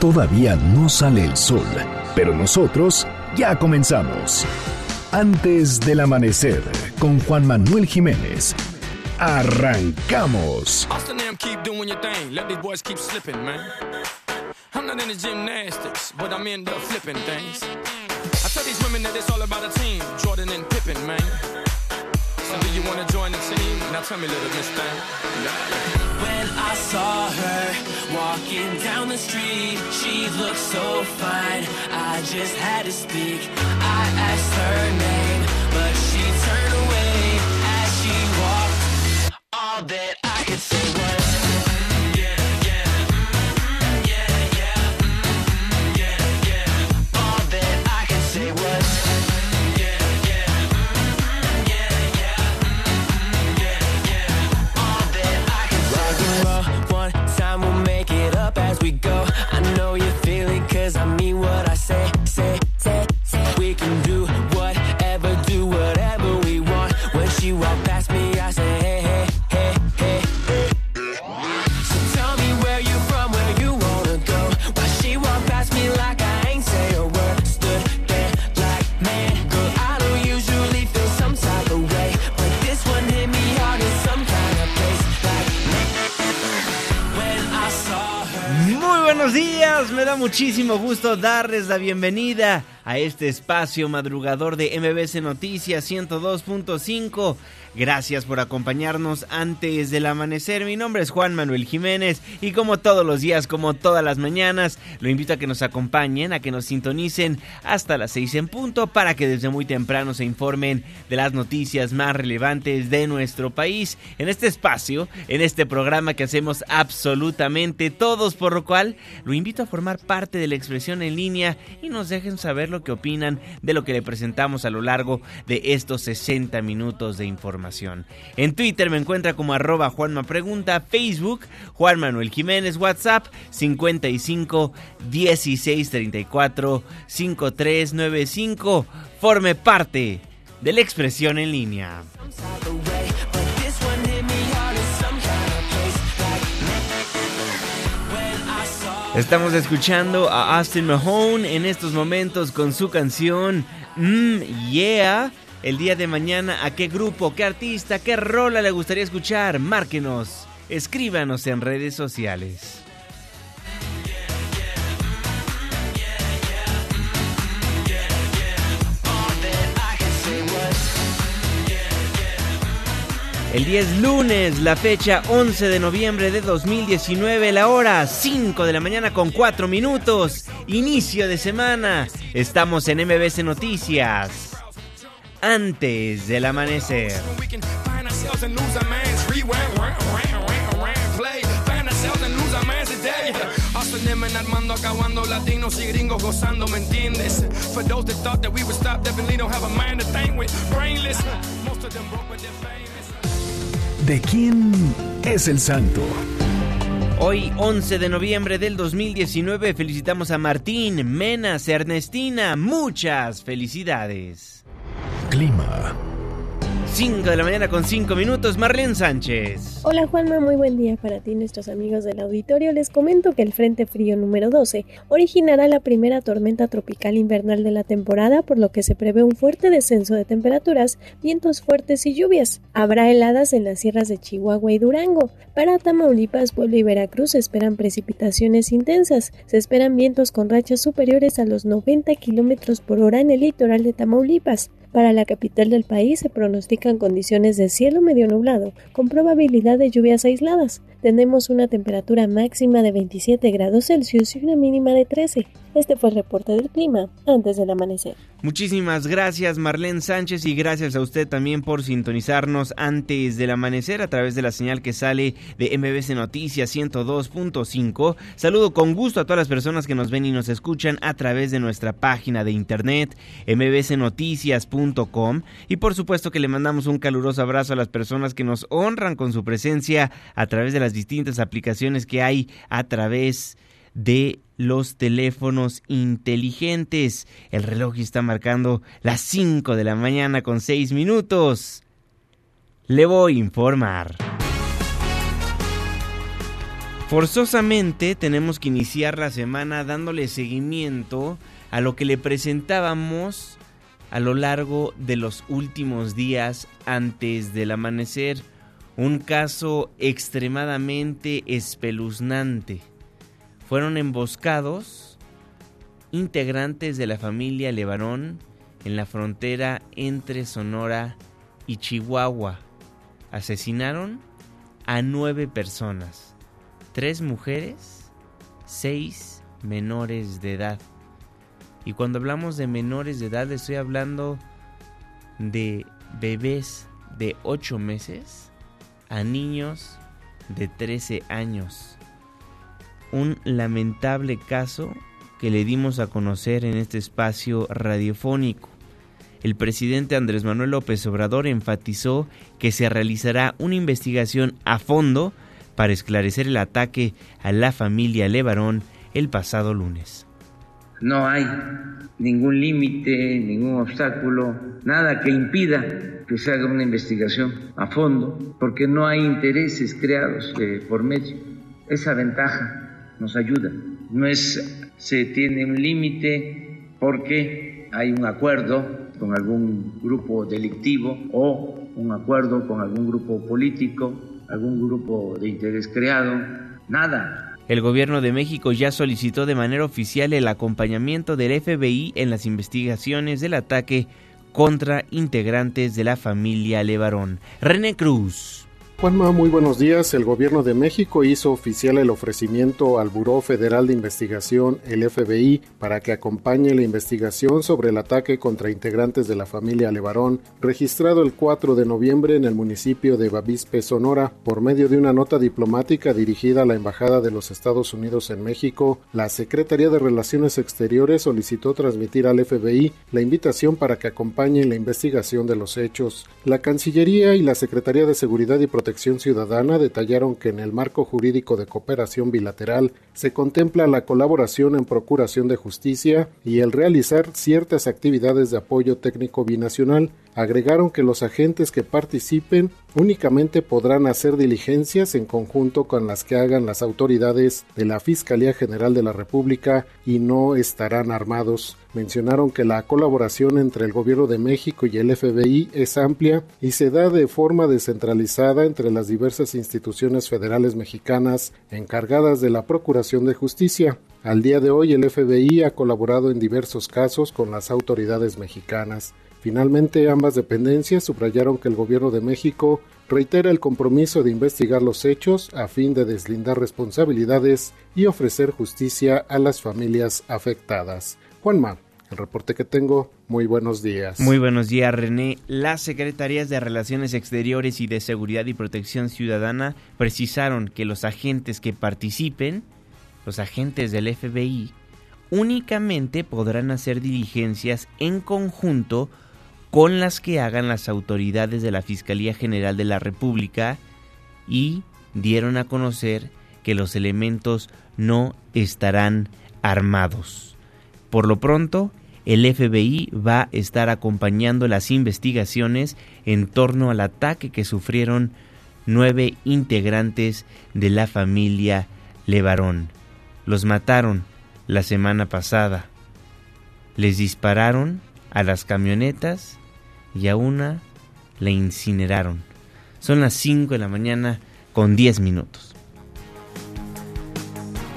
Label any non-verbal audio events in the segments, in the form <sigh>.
Todavía no sale el sol, pero nosotros ya comenzamos. Antes del amanecer, con Juan Manuel Jiménez. Arrancamos. I'm not in the gymnastics, but I'm in the flipping things. I tell these women that it's all about a team, Jordan and Pippen, man. You wanna join the team? Now tell me, little miss thing. When I saw her walking down the street, she looked so fine. I just had to speak. I asked her name, but she says I mean what me da muchísimo gusto darles la bienvenida a este espacio madrugador de MBC Noticias 102.5. Gracias por acompañarnos antes del amanecer. Mi nombre es Juan Manuel Jiménez y como todos los días, como todas las mañanas, lo invito a que nos acompañen, a que nos sintonicen hasta las 6 en punto para que desde muy temprano se informen de las noticias más relevantes de nuestro país en este espacio, en este programa que hacemos absolutamente todos, por lo cual lo invito a formar parte de la expresión en línea y nos dejen saber lo que opinan de lo que le presentamos a lo largo de estos 60 minutos de información. En Twitter me encuentra como arroba Juanma Pregunta, Facebook Juan Manuel Jiménez, WhatsApp 55 16 34 5395. Forme parte de la expresión en línea. Estamos escuchando a Austin Mahone en estos momentos con su canción Mmm, Yeah. El día de mañana, ¿a qué grupo, qué artista, qué rola le gustaría escuchar? Márquenos, escríbanos en redes sociales. El día es lunes, la fecha 11 de noviembre de 2019, la hora 5 de la mañana con 4 minutos, inicio de semana. Estamos en MBC Noticias. Antes del amanecer. Armando acabando latinos y gringos gozando, ¿me entiendes? For those that thought that we would stop, definitely don't have a mind to think with brainless. Most of them broke with their ¿De quién es el santo? Hoy, 11 de noviembre del 2019, felicitamos a Martín, Menas, Ernestina. Muchas felicidades. Clima. 5 de la mañana con 5 minutos, Marlene Sánchez. Hola Juanma, muy buen día para ti nuestros amigos del auditorio. Les comento que el Frente Frío número 12 originará la primera tormenta tropical invernal de la temporada, por lo que se prevé un fuerte descenso de temperaturas, vientos fuertes y lluvias. Habrá heladas en las sierras de Chihuahua y Durango. Para Tamaulipas, Puebla y Veracruz se esperan precipitaciones intensas. Se esperan vientos con rachas superiores a los 90 kilómetros por hora en el litoral de Tamaulipas. Para la capital del país se pronostican condiciones de cielo medio nublado, con probabilidad de lluvias aisladas. Tenemos una temperatura máxima de 27 grados Celsius y una mínima de 13. Este fue el reporte del clima antes del amanecer. Muchísimas gracias Marlene Sánchez y gracias a usted también por sintonizarnos antes del amanecer a través de la señal que sale de MBC Noticias 102.5. Saludo con gusto a todas las personas que nos ven y nos escuchan a través de nuestra página de internet mbcnoticias.com y por supuesto que le mandamos un caluroso abrazo a las personas que nos honran con su presencia a través de las distintas aplicaciones que hay a través de los teléfonos inteligentes. El reloj está marcando las 5 de la mañana con 6 minutos. Le voy a informar. Forzosamente tenemos que iniciar la semana dándole seguimiento a lo que le presentábamos a lo largo de los últimos días antes del amanecer. Un caso extremadamente espeluznante. Fueron emboscados integrantes de la familia Levarón en la frontera entre Sonora y Chihuahua. Asesinaron a nueve personas tres mujeres, seis menores de edad. Y cuando hablamos de menores de edad, estoy hablando de bebés de 8 meses a niños de 13 años. Un lamentable caso que le dimos a conocer en este espacio radiofónico. El presidente Andrés Manuel López Obrador enfatizó que se realizará una investigación a fondo para esclarecer el ataque a la familia Levarón el pasado lunes. No hay ningún límite, ningún obstáculo, nada que impida que se haga una investigación a fondo, porque no hay intereses creados eh, por medio. Esa ventaja nos ayuda. No es se tiene un límite porque hay un acuerdo con algún grupo delictivo o un acuerdo con algún grupo político algún grupo de interés creado, nada. El gobierno de México ya solicitó de manera oficial el acompañamiento del FBI en las investigaciones del ataque contra integrantes de la familia Levarón. René Cruz. Juanma, muy buenos días. El gobierno de México hizo oficial el ofrecimiento al Buró Federal de Investigación, el FBI, para que acompañe la investigación sobre el ataque contra integrantes de la familia Levarón, registrado el 4 de noviembre en el municipio de Bavispe, Sonora. Por medio de una nota diplomática dirigida a la Embajada de los Estados Unidos en México, la Secretaría de Relaciones Exteriores solicitó transmitir al FBI la invitación para que acompañe la investigación de los hechos. La Cancillería y la Secretaría de Seguridad y Protección Protección Ciudadana detallaron que en el marco jurídico de cooperación bilateral se contempla la colaboración en procuración de justicia y el realizar ciertas actividades de apoyo técnico binacional. Agregaron que los agentes que participen únicamente podrán hacer diligencias en conjunto con las que hagan las autoridades de la Fiscalía General de la República y no estarán armados. Mencionaron que la colaboración entre el Gobierno de México y el FBI es amplia y se da de forma descentralizada entre las diversas instituciones federales mexicanas encargadas de la Procuración de Justicia. Al día de hoy el FBI ha colaborado en diversos casos con las autoridades mexicanas. Finalmente, ambas dependencias subrayaron que el Gobierno de México reitera el compromiso de investigar los hechos a fin de deslindar responsabilidades y ofrecer justicia a las familias afectadas. Juanma, el reporte que tengo, muy buenos días. Muy buenos días, René. Las Secretarías de Relaciones Exteriores y de Seguridad y Protección Ciudadana precisaron que los agentes que participen, los agentes del FBI, únicamente podrán hacer diligencias en conjunto con las que hagan las autoridades de la Fiscalía General de la República y dieron a conocer que los elementos no estarán armados. Por lo pronto, el FBI va a estar acompañando las investigaciones en torno al ataque que sufrieron nueve integrantes de la familia Levarón. Los mataron la semana pasada. Les dispararon a las camionetas y a una la incineraron. Son las 5 de la mañana con 10 minutos.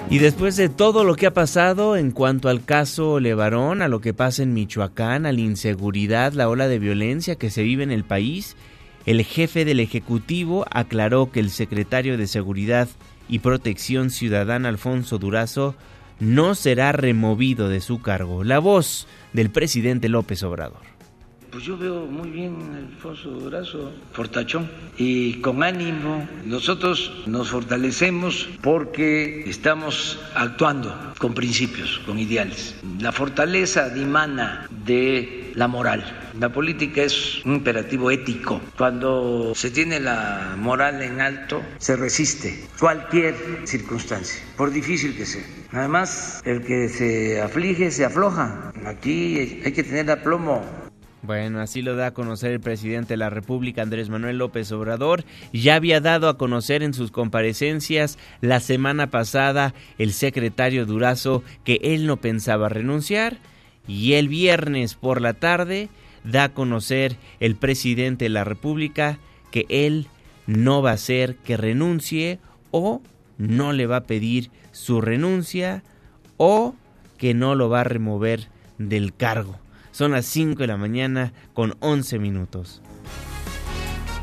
Y después de todo lo que ha pasado en cuanto al caso Levarón, a lo que pasa en Michoacán, a la inseguridad, la ola de violencia que se vive en el país, el jefe del Ejecutivo aclaró que el secretario de Seguridad y Protección Ciudadana, Alfonso Durazo, no será removido de su cargo. La voz del presidente López Obrador. Pues yo veo muy bien a Alfonso Durazo, fortachón, y con ánimo. Nosotros nos fortalecemos porque estamos actuando con principios, con ideales. La fortaleza dimana de la moral. La política es un imperativo ético. Cuando se tiene la moral en alto, se resiste cualquier circunstancia, por difícil que sea. Además, el que se aflige se afloja. Aquí hay que tener aplomo Bueno, así lo da a conocer el presidente de la República, Andrés Manuel López Obrador. Ya había dado a conocer en sus comparecencias la semana pasada el secretario Durazo que él no pensaba renunciar y el viernes por la tarde da a conocer el presidente de la República que él no va a hacer que renuncie o no le va a pedir su renuncia o que no lo va a remover del cargo. Son las 5 de la mañana con 11 minutos.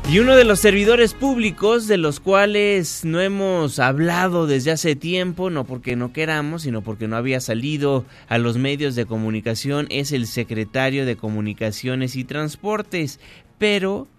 Y uno de los servidores públicos de los cuales no hemos hablado desde hace tiempo, no porque no queramos, sino porque no había salido a los medios de comunicación, es el secretario de Comunicaciones y Transportes, pero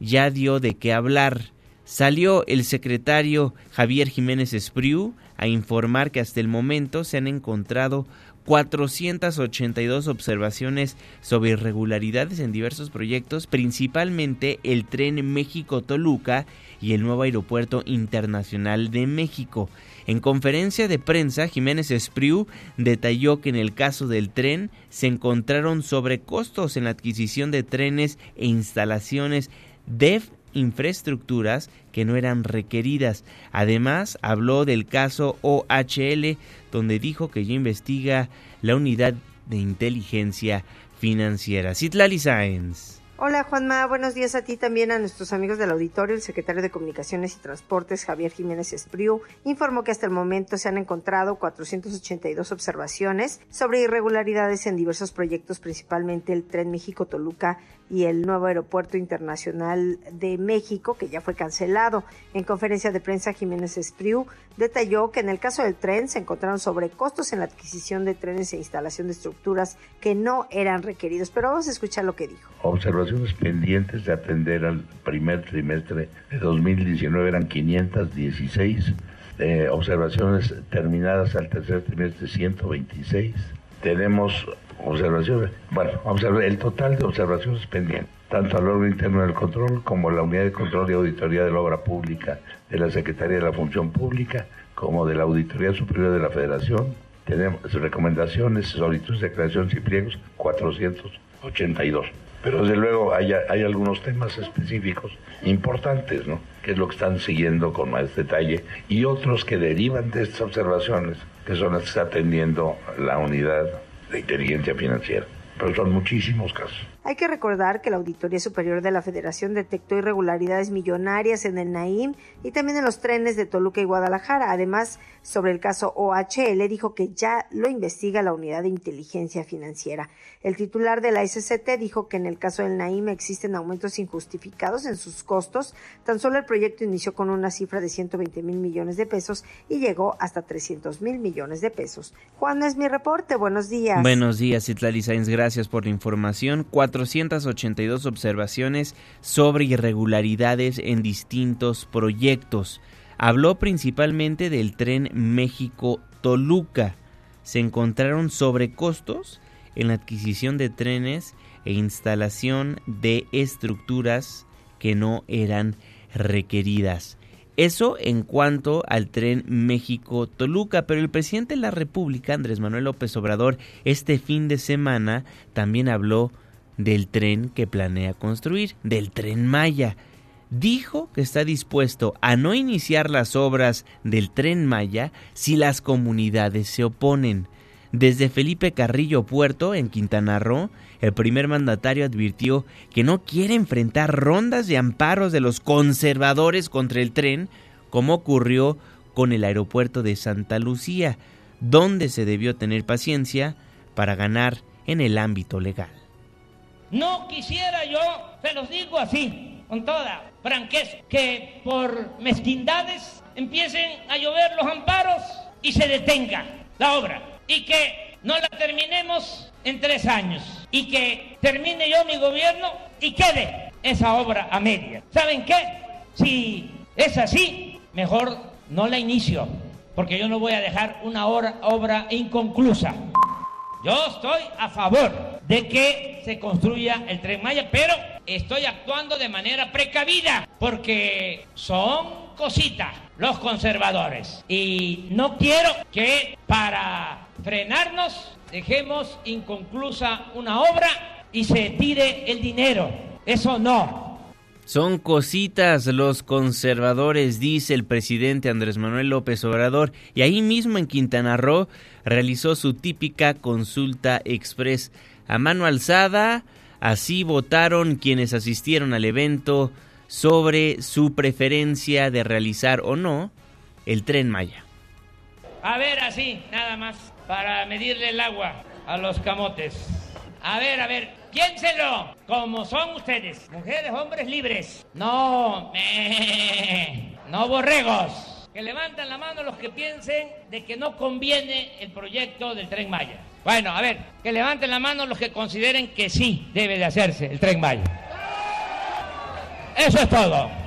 ya dio de qué hablar. Salió el secretario Javier Jiménez Espriu a informar que hasta el momento se han encontrado 482 observaciones sobre irregularidades en diversos proyectos, principalmente el tren México-Toluca y el nuevo aeropuerto internacional de México. En conferencia de prensa, Jiménez Espriu detalló que en el caso del tren se encontraron sobrecostos en la adquisición de trenes e instalaciones de infraestructuras que no eran requeridas. Además, habló del caso OHL, donde dijo que ya investiga la unidad de inteligencia financiera. Citlali Sáenz. Hola Juanma, buenos días a ti también a nuestros amigos del auditorio. El secretario de Comunicaciones y Transportes, Javier Jiménez Espriu, informó que hasta el momento se han encontrado 482 observaciones sobre irregularidades en diversos proyectos, principalmente el Tren México-Toluca y el nuevo Aeropuerto Internacional de México, que ya fue cancelado. En conferencia de prensa, Jiménez Espriu detalló que en el caso del tren se encontraron sobrecostos en la adquisición de trenes e instalación de estructuras que no eran requeridos. Pero vamos a escuchar lo que dijo. Observaciones pendientes de atender al primer trimestre de 2019 eran 516. Eh, observaciones terminadas al tercer trimestre 126. Tenemos observaciones. Bueno, a ver el total de observaciones pendientes, tanto al órgano interno del control como la unidad de control y auditoría de la obra pública de la Secretaría de la Función Pública, como de la Auditoría Superior de la Federación. Tenemos recomendaciones, solicitudes de creación y pliegos 482. Pero desde luego hay, hay algunos temas específicos importantes, ¿no? Que es lo que están siguiendo con más detalle, y otros que derivan de estas observaciones, que son las que está atendiendo la unidad de inteligencia financiera. Pero son muchísimos casos. Hay que recordar que la Auditoría Superior de la Federación detectó irregularidades millonarias en el Naim y también en los trenes de Toluca y Guadalajara. Además, sobre el caso OHL, dijo que ya lo investiga la Unidad de Inteligencia Financiera. El titular de la SCT dijo que en el caso del Naim existen aumentos injustificados en sus costos. Tan solo el proyecto inició con una cifra de 120 mil millones de pesos y llegó hasta 300 mil millones de pesos. Juan, es mi reporte. Buenos días. Buenos días, Itlali Sainz. Gracias por la información. 482 observaciones sobre irregularidades en distintos proyectos. Habló principalmente del tren México-Toluca. Se encontraron sobrecostos en la adquisición de trenes e instalación de estructuras que no eran requeridas. Eso en cuanto al tren México-Toluca, pero el presidente de la República, Andrés Manuel López Obrador, este fin de semana también habló del tren que planea construir, del tren Maya. Dijo que está dispuesto a no iniciar las obras del tren Maya si las comunidades se oponen. Desde Felipe Carrillo Puerto, en Quintana Roo, el primer mandatario advirtió que no quiere enfrentar rondas de amparos de los conservadores contra el tren, como ocurrió con el aeropuerto de Santa Lucía, donde se debió tener paciencia para ganar en el ámbito legal. No quisiera yo, se los digo así, con toda franqueza, que por mezquindades empiecen a llover los amparos y se detenga la obra y que no la terminemos en tres años y que termine yo mi gobierno y quede esa obra a media. ¿Saben qué? Si es así, mejor no la inicio, porque yo no voy a dejar una obra inconclusa. Yo estoy a favor de que se construya el tren Maya, pero estoy actuando de manera precavida porque son cositas los conservadores. Y no quiero que para frenarnos dejemos inconclusa una obra y se tire el dinero. Eso no. Son cositas los conservadores, dice el presidente Andrés Manuel López Obrador, y ahí mismo en Quintana Roo realizó su típica consulta express a mano alzada. Así votaron quienes asistieron al evento sobre su preferencia de realizar o no el tren Maya. A ver, así, nada más, para medirle el agua a los camotes. A ver, a ver, piénselo, como son ustedes, mujeres, hombres libres. No, no borregos. Que levanten la mano los que piensen de que no conviene el proyecto del tren Maya. Bueno, a ver, que levanten la mano los que consideren que sí debe de hacerse el tren Maya. Eso es todo.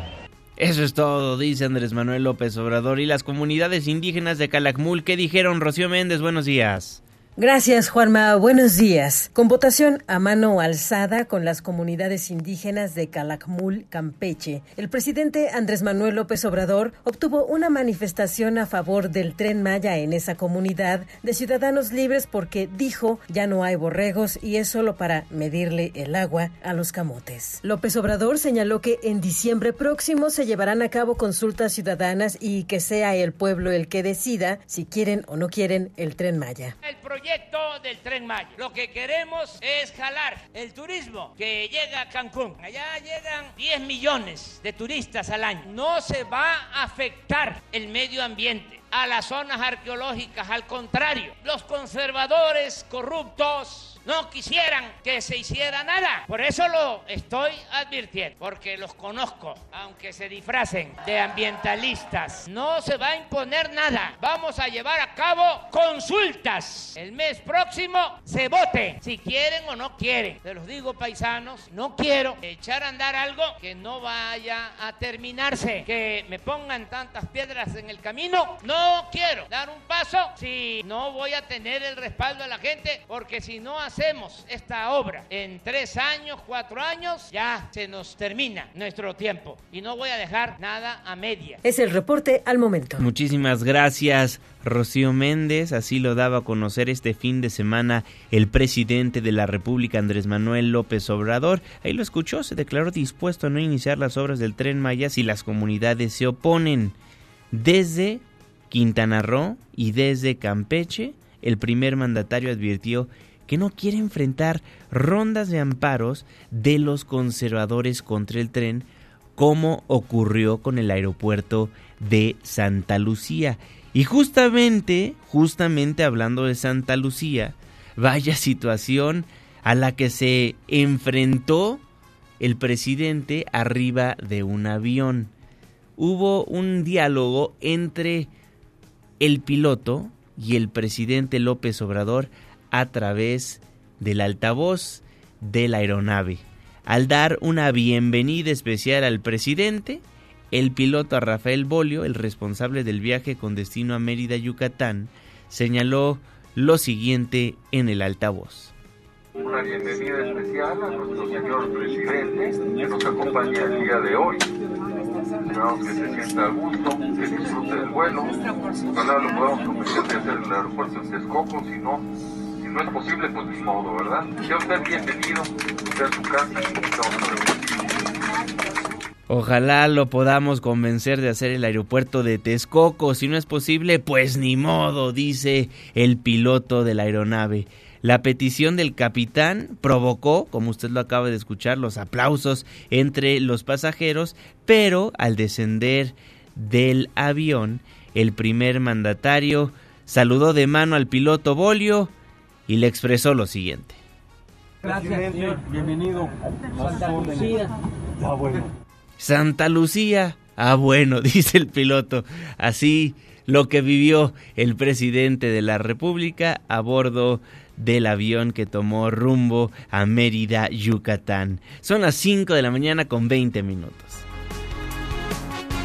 Eso es todo, dice Andrés Manuel López Obrador. ¿Y las comunidades indígenas de Calakmul qué dijeron? Rocío Méndez, buenos días. Gracias, Juanma. Buenos días. Con votación a mano alzada con las comunidades indígenas de Calakmul, Campeche, el presidente Andrés Manuel López Obrador obtuvo una manifestación a favor del tren Maya en esa comunidad de ciudadanos libres porque dijo ya no hay borregos y es solo para medirle el agua a los camotes. López Obrador señaló que en diciembre próximo se llevarán a cabo consultas ciudadanas y que sea el pueblo el que decida si quieren o no quieren el tren Maya proyecto del Tren Maya. Lo que queremos es jalar el turismo que llega a Cancún. Allá llegan 10 millones de turistas al año. No se va a afectar el medio ambiente a las zonas arqueológicas, al contrario, los conservadores corruptos no quisieran que se hiciera nada. Por eso lo estoy advirtiendo, porque los conozco, aunque se disfracen de ambientalistas. No se va a imponer nada. Vamos a llevar a cabo consultas. El mes próximo se vote si quieren o no quieren. Se los digo, paisanos, no quiero echar a andar algo que no vaya a terminarse. Que me pongan tantas piedras en el camino. No quiero dar un paso si no voy a tener el respaldo de la gente, porque si no hacemos esta obra en tres años, cuatro años, ya se nos termina nuestro tiempo y no voy a dejar nada a media. Es el reporte al momento. Muchísimas gracias, Rocío Méndez. Así lo daba a conocer este fin de semana el presidente de la República, Andrés Manuel López Obrador. Ahí lo escuchó, se declaró dispuesto a no iniciar las obras del tren Maya si las comunidades se oponen. Desde Quintana Roo y desde Campeche, el primer mandatario advirtió que no quiere enfrentar rondas de amparos de los conservadores contra el tren, como ocurrió con el aeropuerto de Santa Lucía. Y justamente, justamente hablando de Santa Lucía, vaya situación a la que se enfrentó el presidente arriba de un avión. Hubo un diálogo entre el piloto y el presidente López Obrador a través del altavoz de la aeronave. Al dar una bienvenida especial al presidente, el piloto Rafael Bolio, el responsable del viaje con destino a Mérida, Yucatán, señaló lo siguiente en el altavoz. Una bienvenida especial a nuestro señor presidente que nos acompaña el día de hoy. Esperamos que se sienta a gusto, que disfrute del vuelo. Ojalá lo podamos convencer de hacer el aeropuerto de Texcoco, si no, no es posible, pues ni modo, ¿verdad? Sea usted bienvenido, sea su casa Ojalá lo podamos convencer de hacer el aeropuerto de Texcoco. Si no es posible, pues ni modo, dice el piloto de la aeronave. La petición del capitán provocó, como usted lo acaba de escuchar, los aplausos entre los pasajeros, pero al descender del avión, el primer mandatario saludó de mano al piloto Bolio, y le expresó lo siguiente. Gracias, Bienvenido. Santa Lucía. Ah, bueno. Santa Lucía. Ah, bueno, <laughs> dice el piloto. Así lo que vivió el presidente de la República a bordo del avión que tomó rumbo a Mérida, Yucatán. Son las 5 de la mañana con 20 minutos.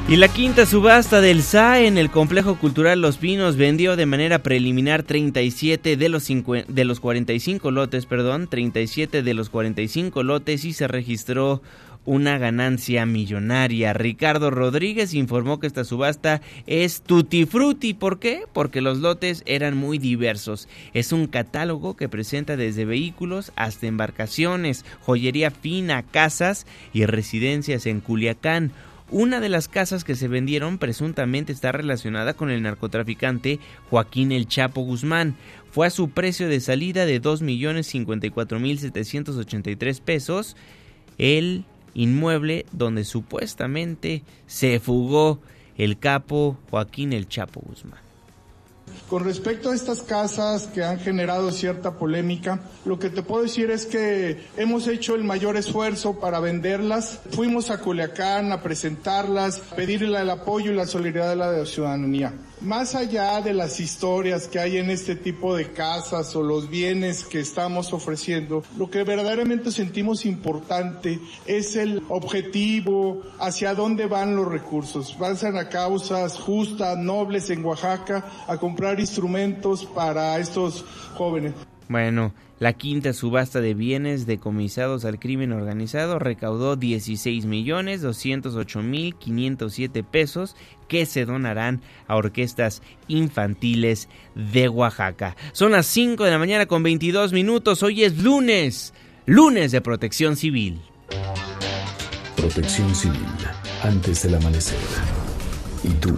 Y la quinta subasta del SAE en el Complejo Cultural Los Pinos vendió de manera preliminar 37 de los, de los 45 lotes, perdón, 37 de los 45 lotes y se registró una ganancia millonaria. Ricardo Rodríguez informó que esta subasta es tutti frutti. ¿Por qué? Porque los lotes eran muy diversos. Es un catálogo que presenta desde vehículos hasta embarcaciones, joyería fina, casas y residencias en Culiacán. Una de las casas que se vendieron presuntamente está relacionada con el narcotraficante Joaquín El Chapo Guzmán. Fue a su precio de salida de 2.054.783 pesos el inmueble donde supuestamente se fugó el capo Joaquín El Chapo Guzmán. Con respecto a estas casas que han generado cierta polémica, lo que te puedo decir es que hemos hecho el mayor esfuerzo para venderlas. Fuimos a Culiacán a presentarlas, pedirle el apoyo y la solidaridad de la ciudadanía. Más allá de las historias que hay en este tipo de casas o los bienes que estamos ofreciendo, lo que verdaderamente sentimos importante es el objetivo, hacia dónde van los recursos. Van a causas justas, nobles en Oaxaca, a comprar instrumentos para estos jóvenes. Bueno, la quinta subasta de bienes decomisados al crimen organizado recaudó 16 millones 208 mil 507 pesos que se donarán a orquestas infantiles de Oaxaca. Son las 5 de la mañana con 22 minutos. Hoy es lunes, lunes de protección civil. Protección civil, antes del amanecer. ¿Y tú?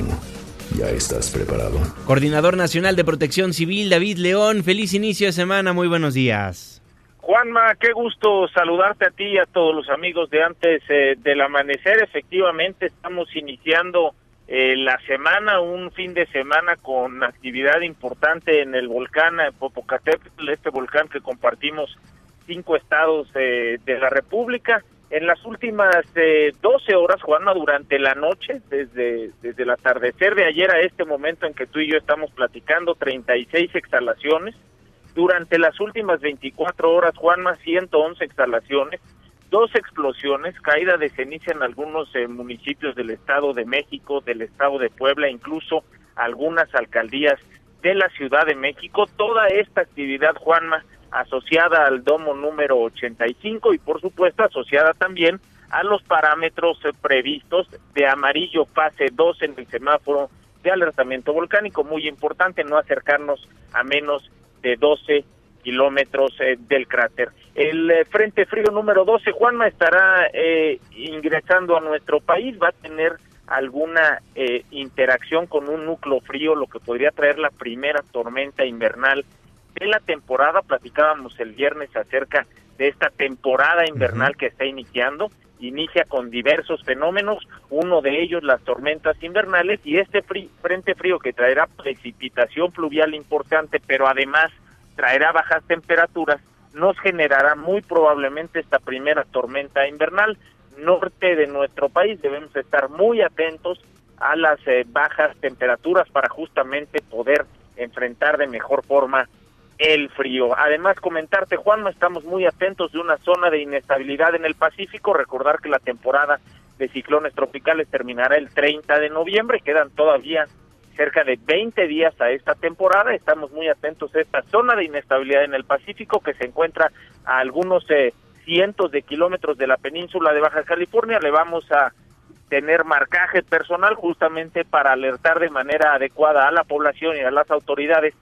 ¿Ya estás preparado? Coordinador Nacional de Protección Civil, David León, feliz inicio de semana, muy buenos días. Juanma, qué gusto saludarte a ti y a todos los amigos de antes eh, del amanecer. Efectivamente, estamos iniciando eh, la semana, un fin de semana con actividad importante en el volcán Popocatépetl, este volcán que compartimos cinco estados eh, de la República. En las últimas eh, 12 horas, Juanma, durante la noche, desde, desde el atardecer de ayer a este momento en que tú y yo estamos platicando, 36 exhalaciones. Durante las últimas 24 horas, Juanma, 111 exhalaciones dos explosiones, caída de ceniza en algunos eh, municipios del Estado de México, del Estado de Puebla, incluso algunas alcaldías de la Ciudad de México. Toda esta actividad, Juanma, asociada al domo número 85 y por supuesto asociada también a los parámetros eh, previstos de amarillo fase 2 en el semáforo de alertamiento volcánico. Muy importante no acercarnos a menos de 12 kilómetros eh, del cráter. El eh, Frente Frío número 12, Juanma, estará eh, ingresando a nuestro país, va a tener alguna interacción con un núcleo frío, lo que podría traer la primera tormenta invernal de la temporada. Platicábamos el viernes acerca de esta temporada invernal que está iniciando. Inicia con diversos fenómenos, uno de ellos las tormentas invernales y este frente frío que traerá precipitación fluvial importante, pero además traerá bajas temperaturas, nos generará muy probablemente esta primera tormenta invernal norte de nuestro país. Debemos estar muy atentos a las eh, bajas temperaturas para justamente poder enfrentar de mejor forma el frío. Además, comentarte, Juan, estamos muy atentos de una zona de inestabilidad en el Pacífico. Recordar que la temporada de ciclones tropicales terminará el 30 de noviembre. Quedan todavía cerca de 20 días a esta temporada. Estamos muy atentos a esta zona de inestabilidad en el Pacífico que se encuentra a algunos eh, cientos de kilómetros de la península de Baja California. Le vamos a tener marcaje personal justamente para alertar de manera adecuada a la población y a las autoridades,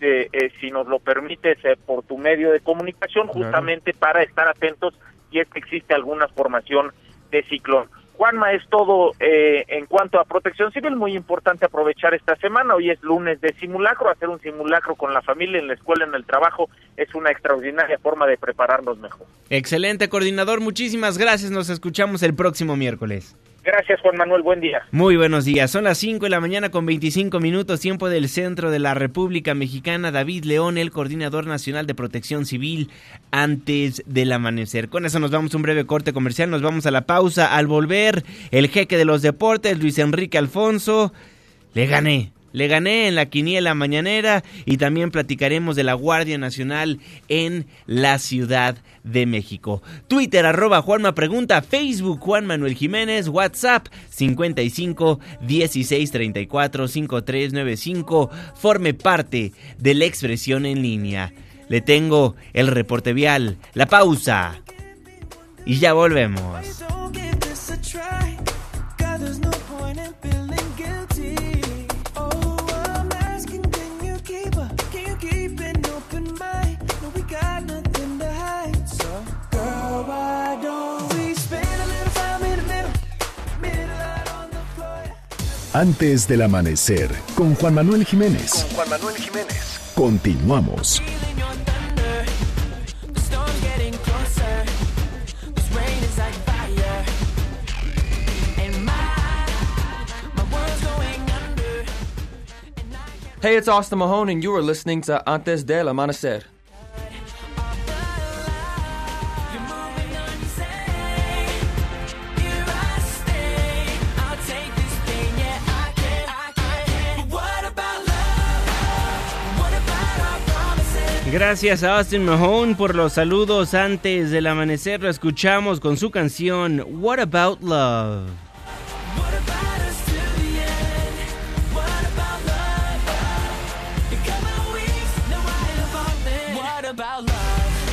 eh, si nos lo permites, eh, por tu medio de comunicación, justamente para estar atentos si es que existe alguna formación de ciclón. Juanma, es todo eh, en cuanto a protección civil, muy importante aprovechar esta semana, hoy es lunes de simulacro, hacer un simulacro con la familia en la escuela, en el trabajo, es una extraordinaria forma de prepararnos mejor. Excelente, coordinador, muchísimas gracias, nos escuchamos el próximo miércoles. Gracias, Juan Manuel. Buen día. Muy buenos días. Son las 5 de la mañana con 25 minutos, tiempo del centro de la República Mexicana. David León, el coordinador nacional de protección civil, antes del amanecer. Con eso nos vamos a un breve corte comercial. Nos vamos a la pausa. Al volver, el jeque de los deportes, Luis Enrique Alfonso. Le gané. Le gané en la quiniela mañanera y también platicaremos de la Guardia Nacional en la Ciudad de México. Twitter arroba Juanma Pregunta, Facebook Juan Manuel Jiménez, WhatsApp 55 16 34 5395. Forme parte de la expresión en línea. Le tengo el reporte vial, la pausa y ya volvemos. Antes del amanecer, con Juan Manuel Jiménez. Con Juan Manuel Jiménez. Continuamos. Hey, it's Austin Mahone, and you are listening to Antes del Amanecer. Gracias a Austin Mahone por los saludos antes del amanecer. Lo escuchamos con su canción What About Love.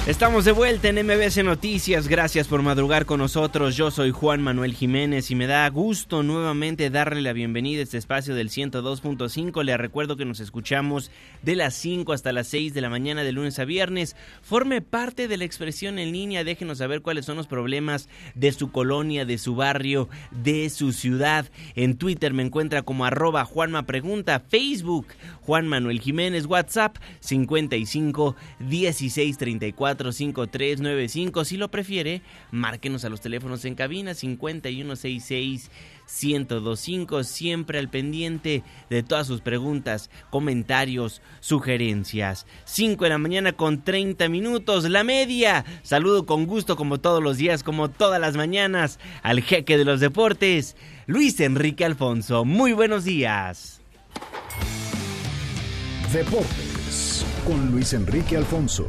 Estamos de vuelta en MBC Noticias, gracias por madrugar con nosotros, yo soy Juan Manuel Jiménez y me da gusto nuevamente darle la bienvenida a este espacio del 102.5, le recuerdo que nos escuchamos de las 5 hasta las 6 de la mañana de lunes a viernes, forme parte de la expresión en línea, déjenos saber cuáles son los problemas de su colonia, de su barrio, de su ciudad, en Twitter me encuentra como arroba Juanma Pregunta, Facebook Juan Manuel Jiménez, WhatsApp 55 16 34 5395. Si lo prefiere, márquenos a los teléfonos en cabina 5166 1025, siempre al pendiente de todas sus preguntas, comentarios, sugerencias. 5 de la mañana con 30 minutos, la media. Saludo con gusto como todos los días, como todas las mañanas, al jeque de los deportes, Luis Enrique Alfonso. Muy buenos días. Deportes con Luis Enrique Alfonso.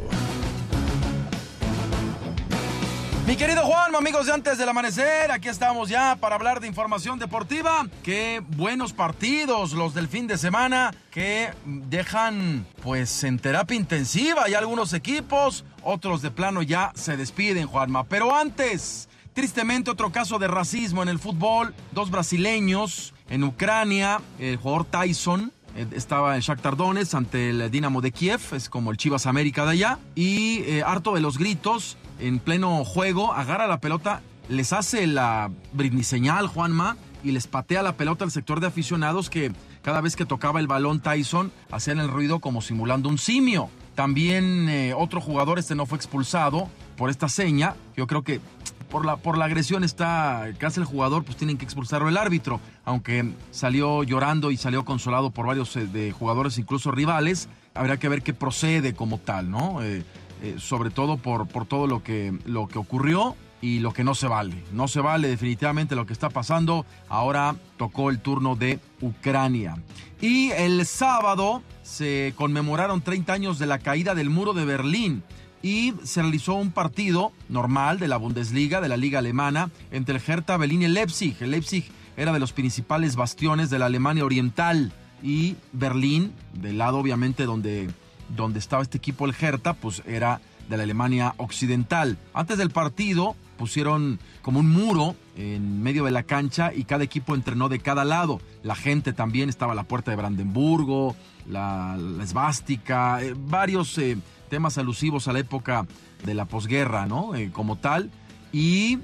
Mi querido Juan, amigos de antes del amanecer, aquí estamos ya para hablar de información deportiva. Qué buenos partidos los del fin de semana que dejan pues en terapia intensiva. Hay algunos equipos, otros de plano ya se despiden, Juanma. Pero antes, tristemente otro caso de racismo en el fútbol. Dos brasileños en Ucrania, el jugador Tyson estaba en Shakhtar Donetsk ante el Dinamo de Kiev, es como el Chivas América de allá, y eh, harto de los gritos, en pleno juego, agarra la pelota, les hace la señal Juanma, y les patea la pelota al sector de aficionados que cada vez que tocaba el balón Tyson hacían el ruido como simulando un simio. También eh, otro jugador, este no fue expulsado por esta seña. Yo creo que por la, por la agresión está hace el jugador, pues tienen que expulsarlo el árbitro. Aunque salió llorando y salió consolado por varios eh, de jugadores, incluso rivales, habrá que ver qué procede como tal, ¿no? Eh, eh, sobre todo por, por todo lo que, lo que ocurrió y lo que no se vale. No se vale definitivamente lo que está pasando. Ahora tocó el turno de Ucrania. Y el sábado se conmemoraron 30 años de la caída del muro de Berlín y se realizó un partido normal de la Bundesliga, de la liga alemana, entre el Hertha Berlín y el Leipzig. El Leipzig era de los principales bastiones de la Alemania Oriental y Berlín, del lado obviamente donde donde estaba este equipo, el Hertha, pues era de la Alemania Occidental. Antes del partido pusieron como un muro en medio de la cancha y cada equipo entrenó de cada lado. La gente también estaba a la puerta de Brandenburgo, la, esvástica, eh, varios eh, temas alusivos a la época de la posguerra, ¿no? Eh, como tal. Y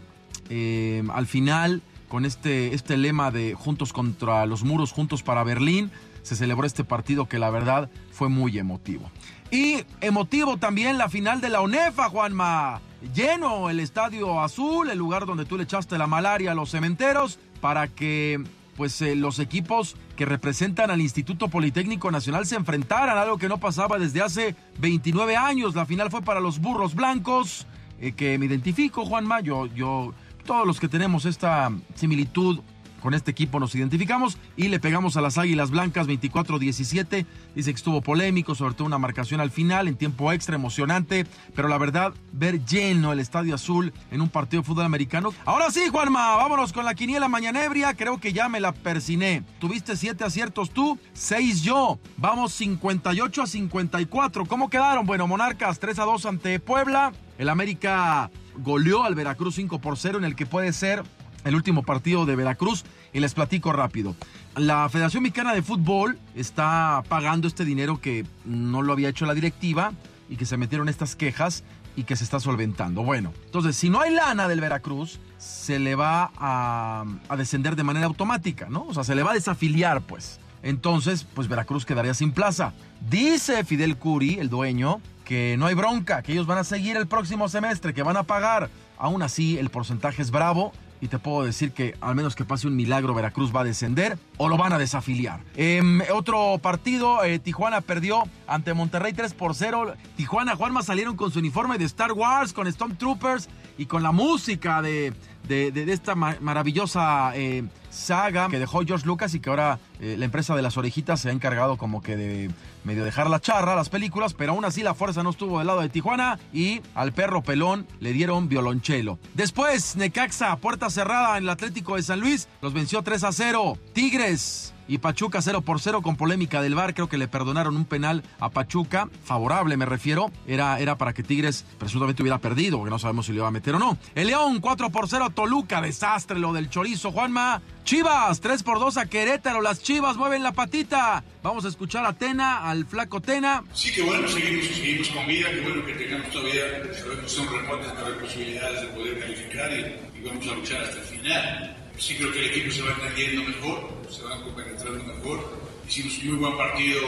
al final, con este, este lema de Juntos contra los muros, Juntos para Berlín, se celebró este partido que la verdad fue muy emotivo. Y emotivo también la final de la ONEFA, Juanma. Lleno el Estadio Azul, el lugar donde tú le echaste la malaria a los cementeros, para que pues eh, los equipos que representan al Instituto Politécnico Nacional se enfrentaran, algo que no pasaba desde hace 29 años. La final fue para los burros blancos, eh, que me identifico, Juanma. Yo, yo, todos los que tenemos esta similitud con este equipo nos identificamos y le pegamos a las Águilas Blancas 24-17. Dice que estuvo polémico, sobre todo una marcación al final en tiempo extra emocionante, pero la verdad, ver lleno el Estadio Azul en un partido de fútbol americano. Ahora sí, Juanma, vámonos con la quiniela mañanebria. Creo que ya me la persiné. Tuviste siete aciertos tú, seis yo. Vamos 58 a 54. ¿Cómo quedaron? Bueno, Monarcas 3 a 2 ante Puebla. El América goleó al Veracruz 5 por 0 en el que puede ser el último partido de Veracruz y les platico rápido. La Federación Mexicana de Fútbol está pagando este dinero que no lo había hecho la directiva y que se metieron estas quejas y que se está solventando. Bueno, entonces si no hay lana del Veracruz, se le va a, descender de manera automática, ¿no? O sea, se le va a desafiliar, pues. Entonces, pues Veracruz quedaría sin plaza. Dice Fidel Curi, el dueño, que no hay bronca, que ellos van a seguir el próximo semestre, que van a pagar. Aún así, el porcentaje es bravo y te puedo decir que al menos que pase un milagro, Veracruz va a descender o lo van a desafiliar. Em, otro partido, eh, Tijuana perdió ante Monterrey 3 por 0. Tijuana, Juanma salieron con su uniforme de Star Wars, con Stormtroopers y con la música de, de, esta maravillosa eh, saga que dejó George Lucas y que ahora eh, la empresa de las orejitas se ha encargado como que de medio dejar la charra las películas, pero aún así la fuerza no estuvo del lado de Tijuana y al perro pelón le dieron violonchelo. Después, Necaxa, puerta cerrada en el Atlético de San Luis, los venció 3 a 0. Tigres y Pachuca 0 por 0 con polémica del VAR. Creo que le perdonaron un penal a Pachuca, favorable me refiero. Era, era para que Tigres presuntamente hubiera perdido, porque no sabemos si le iba a meter o no. El León 4 por 0 Toluca, desastre lo del chorizo, Juanma. Chivas 3 por 2 a Querétaro, las Chivas mueven la patita. Vamos a escuchar a Tena, al flaco Tena. Sí, que bueno, seguimos, seguimos con vida, que bueno que tengamos todavía, sabemos que son remotas las posibilidades de poder calificar y, y vamos a luchar hasta el final sí creo que el equipo se va entendiendo mejor, se va compenetrando mejor. Hicimos un muy buen partido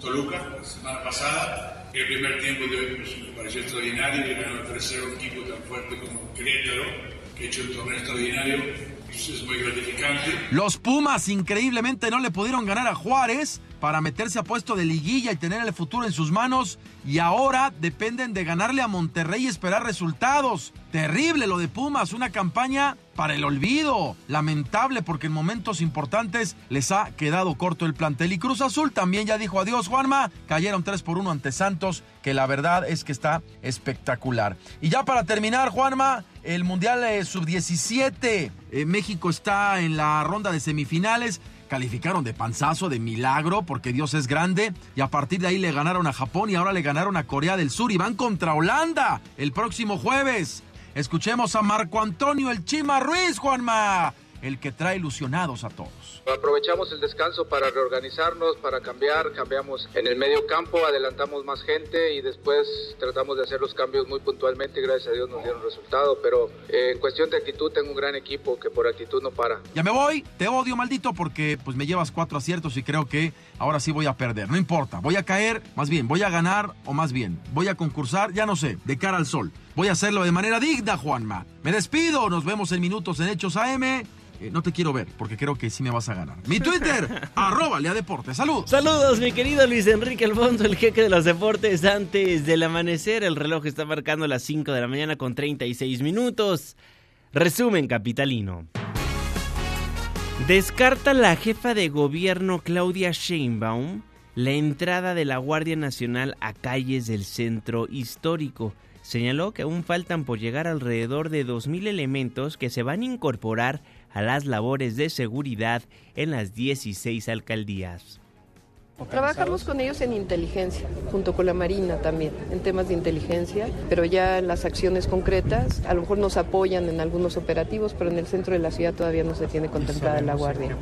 Toluca la semana pasada. El primer tiempo de pues, me pareció extraordinario y ganar 3-0 un equipo tan fuerte como Querétaro, que ha hecho un torneo extraordinario. Los Pumas increíblemente no le pudieron ganar a Juárez para meterse a puesto de liguilla y tener el futuro en sus manos y ahora dependen de ganarle a Monterrey y esperar resultados. Terrible lo de Pumas, una campaña para el olvido. Lamentable porque en momentos importantes les ha quedado corto el plantel. Y Cruz Azul también ya dijo adiós, Juanma. Cayeron 3 por 1 ante Santos, que la verdad es que está espectacular. Y ya para terminar, Juanma, el Mundial eh, Sub-17. Eh, México está en la ronda de semifinales calificaron de panzazo, de milagro, porque Dios es grande, y a partir de ahí le ganaron a Japón y ahora le ganaron a Corea del Sur y van contra Holanda el próximo jueves. Escuchemos a Marco Antonio El Chima Ruiz, Juanma, el que trae ilusionados a todos. Aprovechamos el descanso para reorganizarnos, para cambiar, cambiamos en el medio campo, adelantamos más gente y después tratamos de hacer los cambios muy puntualmente y gracias a Dios nos dieron resultado, pero eh, en cuestión de actitud tengo un gran equipo que por actitud no para. Ya me voy, te odio maldito porque pues me llevas cuatro aciertos y creo que ahora sí voy a perder, no importa, voy a caer, más bien, voy a ganar o más bien, voy a concursar, ya no sé, de cara al sol. Voy a hacerlo de manera digna, Juanma. Me despido, nos vemos en minutos en Hechos AM. Eh, no te quiero ver porque creo que sí me vas a ganar. Mi Twitter, <laughs> arroba Lea Deportes. Saludos. Saludos, mi querido Luis Enrique Alfonso, el jeque de los deportes. Antes del amanecer, el reloj está marcando las 5 de la mañana con 36 minutos. Resumen capitalino. Descarta la jefa de gobierno Claudia Sheinbaum la entrada de la Guardia Nacional a calles del centro histórico. Señaló que aún faltan por llegar alrededor de 2.000 elementos que se van a incorporar a las labores de seguridad en las 16 alcaldías. Trabajamos con ellos en inteligencia, junto con la Marina también, en temas de inteligencia, pero ya en las acciones concretas, a lo mejor nos apoyan en algunos operativos, pero en el centro de la ciudad todavía no se tiene contemplada la Guardia.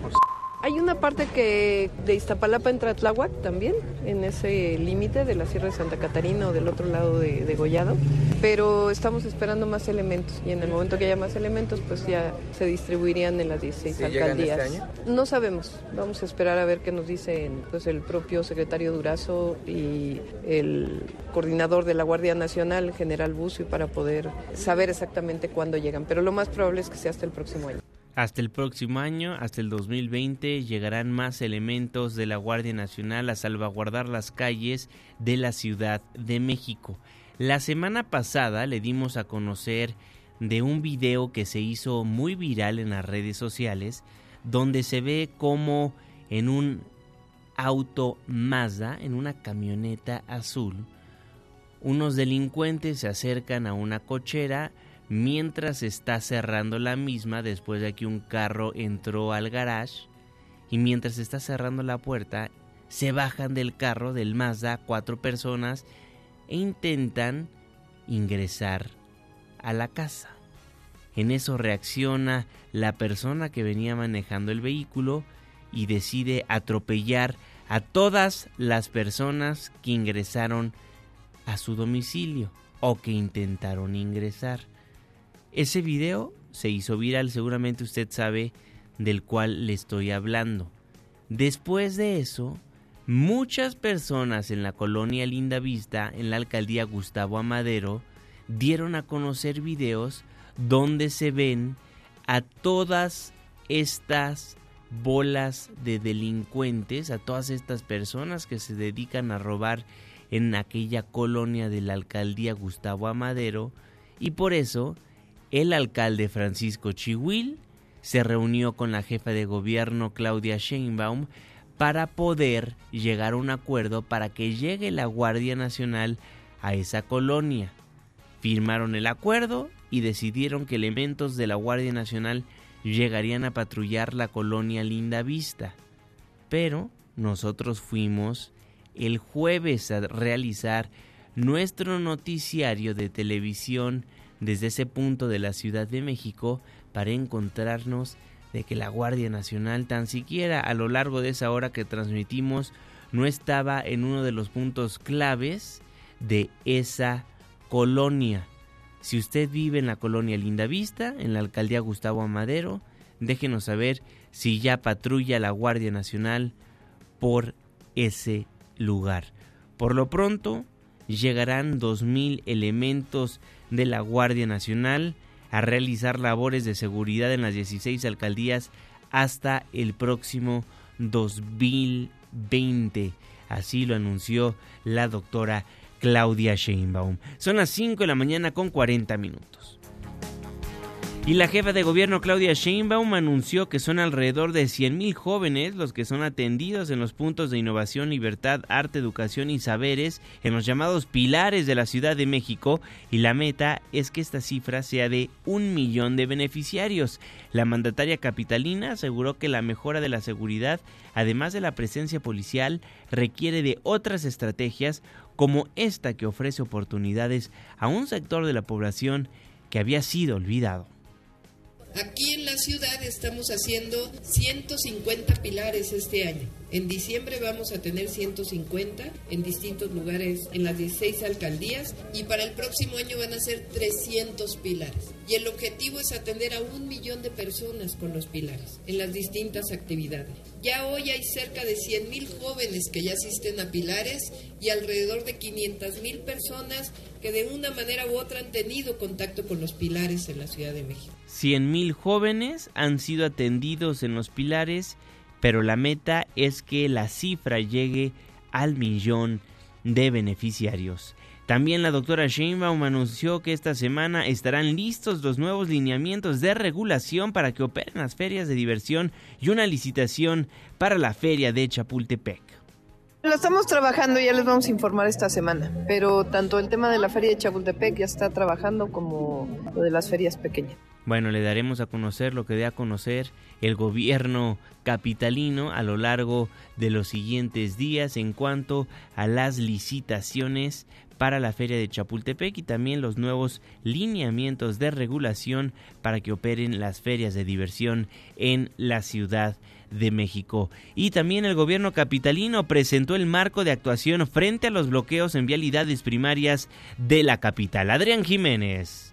Hay una parte que de Iztapalapa entra Tláhuac también, en ese límite de la Sierra de Santa Catarina o del otro lado de, de, Gollado, pero estamos esperando más elementos y en el momento que haya más elementos pues ya se distribuirían en las 16 ¿Sí alcaldías. Este año? No sabemos, vamos a esperar a ver qué nos dicen pues, el propio secretario Durazo y el coordinador de la Guardia Nacional, general Bucio, para poder saber exactamente cuándo llegan, pero lo más probable es que sea hasta el próximo año. Hasta el próximo año, hasta el 2020, llegarán más elementos de la Guardia Nacional a salvaguardar las calles de la Ciudad de México. La semana pasada le dimos a conocer de un video que se hizo muy viral en las redes sociales, donde se ve como en un auto Mazda, en una camioneta azul, unos delincuentes se acercan a una cochera, mientras está cerrando la misma después de que un carro entró al garage y mientras está cerrando la puerta se bajan del carro del Mazda cuatro personas e intentan ingresar a la casa. En eso reacciona la persona que venía manejando el vehículo y decide atropellar a todas las personas que ingresaron a su domicilio o que intentaron ingresar. Ese video se hizo viral, seguramente usted sabe del cual le estoy hablando. Después de eso, muchas personas en la colonia Linda Vista, en la alcaldía Gustavo Amadero, dieron a conocer videos donde se ven a todas estas bolas de delincuentes, a todas estas personas que se dedican a robar en aquella colonia de la alcaldía Gustavo Amadero, y por eso el alcalde Francisco Chihuil se reunió con la jefa de gobierno Claudia Sheinbaum para poder llegar a un acuerdo para que llegue la Guardia Nacional a esa colonia. Firmaron el acuerdo y decidieron que elementos de la Guardia Nacional llegarían a patrullar la colonia Linda Vista. Pero nosotros fuimos el jueves a realizar nuestro noticiario de televisión desde ese punto de la Ciudad de México para encontrarnos de que la Guardia Nacional tan siquiera a lo largo de esa hora que transmitimos no estaba en uno de los puntos claves de esa colonia. Si usted vive en la colonia Linda Vista, en la alcaldía Gustavo Amadero, déjenos saber si ya patrulla la Guardia Nacional por ese lugar. Por lo pronto, llegarán 2.000 elementos de la Guardia Nacional a realizar labores de seguridad en las 16 alcaldías hasta el próximo 2020. Así lo anunció la doctora Claudia Sheinbaum. Son las 5 de la mañana con 40 minutos. Y la jefa de gobierno Claudia Sheinbaum anunció que son alrededor de 100.000 jóvenes los que son atendidos en los puntos de innovación, libertad, arte, educación y saberes en los llamados pilares de la Ciudad de México y la meta es que esta cifra sea de un millón de beneficiarios. La mandataria capitalina aseguró que la mejora de la seguridad, además de la presencia policial, requiere de otras estrategias como esta que ofrece oportunidades a un sector de la población que había sido olvidado. Aquí en la ciudad estamos haciendo 150 pilares este año. En diciembre vamos a tener 150 en distintos lugares en las 16 alcaldías y para el próximo año van a ser 300 pilares. Y el objetivo es atender a un millón de personas con los pilares en las distintas actividades. Ya hoy hay cerca de 100 mil jóvenes que ya asisten a pilares y alrededor de 500 mil personas que de una manera u otra han tenido contacto con los pilares en la Ciudad de México. 100 mil jóvenes han sido atendidos en los pilares pero la meta es que la cifra llegue al millón de beneficiarios. También la doctora Sheinbaum anunció que esta semana estarán listos los nuevos lineamientos de regulación para que operen las ferias de diversión y una licitación para la feria de Chapultepec. Lo estamos trabajando, ya les vamos a informar esta semana, pero tanto el tema de la feria de Chapultepec ya está trabajando como lo de las ferias pequeñas. Bueno, le daremos a conocer lo que dé a conocer el gobierno capitalino a lo largo de los siguientes días en cuanto a las licitaciones para la feria de Chapultepec y también los nuevos lineamientos de regulación para que operen las ferias de diversión en la Ciudad de México. Y también el gobierno capitalino presentó el marco de actuación frente a los bloqueos en vialidades primarias de la capital. Adrián Jiménez.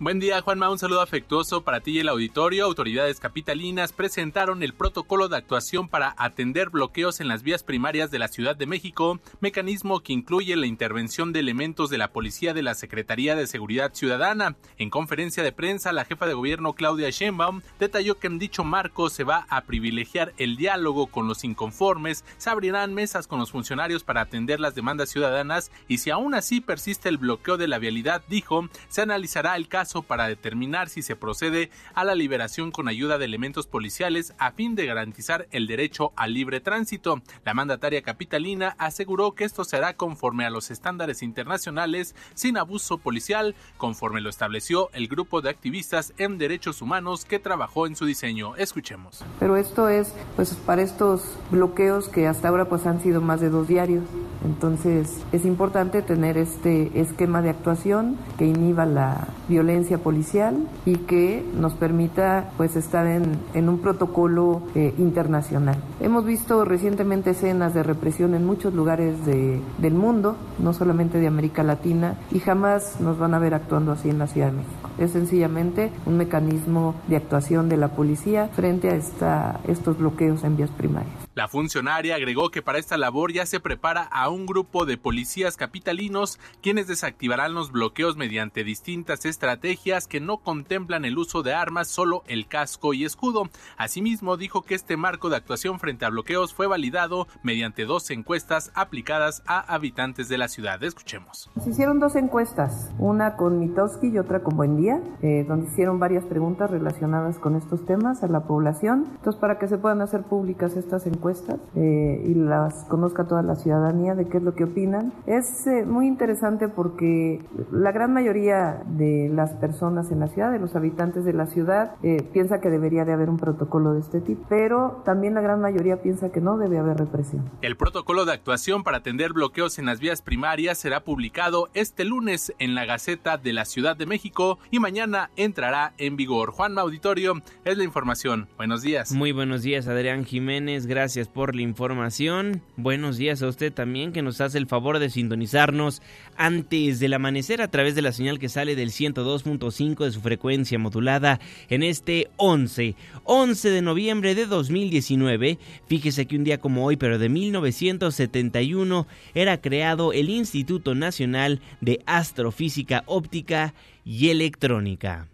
Buen día, Juanma. Un saludo afectuoso para ti y el auditorio. Autoridades capitalinas presentaron el protocolo de actuación para atender bloqueos en las vías primarias de la Ciudad de México, mecanismo que incluye la intervención de elementos de la Policía de la Secretaría de Seguridad Ciudadana. En conferencia de prensa, la jefa de gobierno Claudia Sheinbaum detalló que en dicho marco se va a privilegiar el diálogo con los inconformes, se abrirán mesas con los funcionarios para atender las demandas ciudadanas y si aún así persiste el bloqueo de la vialidad, dijo, se analizará el caso para determinar si se procede a la liberación con ayuda de elementos policiales a fin de garantizar el derecho al libre tránsito. La mandataria capitalina aseguró que esto será conforme a los estándares internacionales sin abuso policial, conforme lo estableció el grupo de activistas en derechos humanos que trabajó en su diseño. Escuchemos. Pero esto es pues para estos bloqueos que hasta ahora pues han sido más de dos diarios Entonces es importante tener este esquema de actuación que inhiba la violencia policial y que nos permita pues estar en, un protocolo eh, internacional. Hemos visto recientemente escenas de represión en muchos lugares de, del mundo, no solamente de América Latina, y jamás nos van a ver actuando así en la Ciudad de México. Es sencillamente un mecanismo de actuación de la policía frente a esta, estos bloqueos en vías primarias. La funcionaria agregó que para esta labor ya se prepara a un grupo de policías capitalinos quienes desactivarán los bloqueos mediante distintas estrategias que no contemplan el uso de armas, solo el casco y escudo. Asimismo, dijo que este marco de actuación frente a bloqueos fue validado mediante dos encuestas aplicadas a habitantes de la ciudad. Escuchemos. Se hicieron dos encuestas, una con Mitoski y otra con Buendía, eh, donde hicieron varias preguntas relacionadas con estos temas a la población. Entonces, para que se puedan hacer públicas estas encuestas, eh, y las conozca toda la ciudadanía de qué es lo que opinan. Es eh, muy interesante porque la gran mayoría de las personas en la ciudad, de los habitantes de la ciudad, eh, piensa que debería de haber un protocolo de este tipo, pero también la gran mayoría piensa que no debe haber represión. El protocolo de actuación para atender bloqueos en las vías primarias será publicado este lunes en la Gaceta de la Ciudad de México y mañana entrará en vigor. Juan Auditorio es la información. Buenos días. Muy buenos días, Adrián Jiménez. Gracias por la información. Buenos días a usted también que nos hace el favor de sintonizarnos antes del amanecer a través de la señal que sale del 102.5 de su frecuencia modulada en este 11, 11 de noviembre de 2019. Fíjese que un día como hoy, pero de 1971, era creado el Instituto Nacional de Astrofísica Óptica y Electrónica.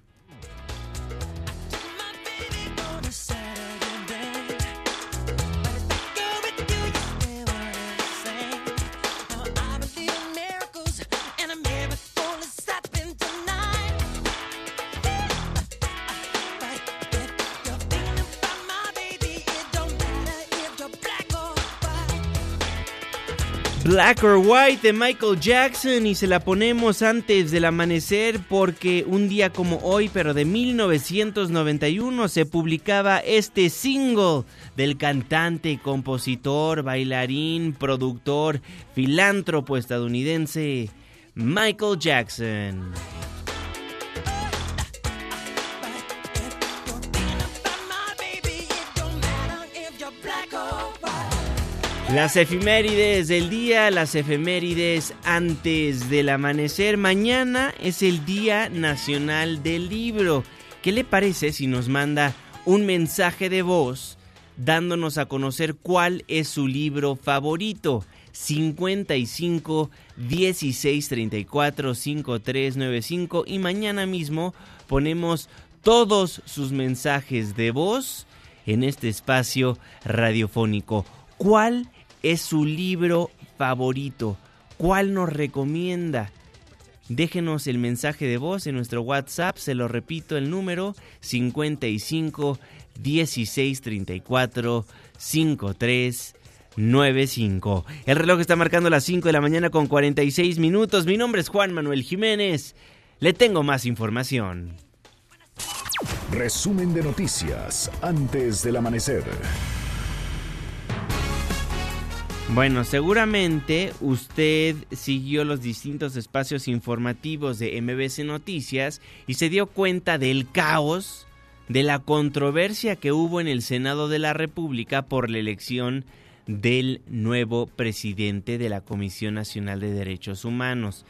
Black or White de Michael Jackson y se la ponemos antes del amanecer porque un día como hoy, pero de 1991, se publicaba este single del cantante, compositor, bailarín, productor, filántropo estadounidense Michael Jackson. Las efemérides del día, las efemérides antes del amanecer. Mañana es el Día Nacional del Libro. ¿Qué le parece si nos manda un mensaje de voz dándonos a conocer cuál es su libro favorito? 55 16 34 5395 y mañana mismo ponemos todos sus mensajes de voz en este espacio radiofónico. ¿Cuál es su libro favorito? ¿Cuál nos recomienda? Déjenos el mensaje de voz en nuestro WhatsApp, se lo repito el número 55 16 34 53 95. El reloj está marcando las 5 de la mañana con 46 minutos. Mi nombre es Juan Manuel Jiménez. Le tengo más información. Resumen de noticias antes del amanecer. Bueno, seguramente usted siguió los distintos espacios informativos de MBC Noticias y se dio cuenta del caos, de la controversia que hubo en el Senado de la República por la elección del nuevo presidente de la Comisión Nacional de Derechos Humanos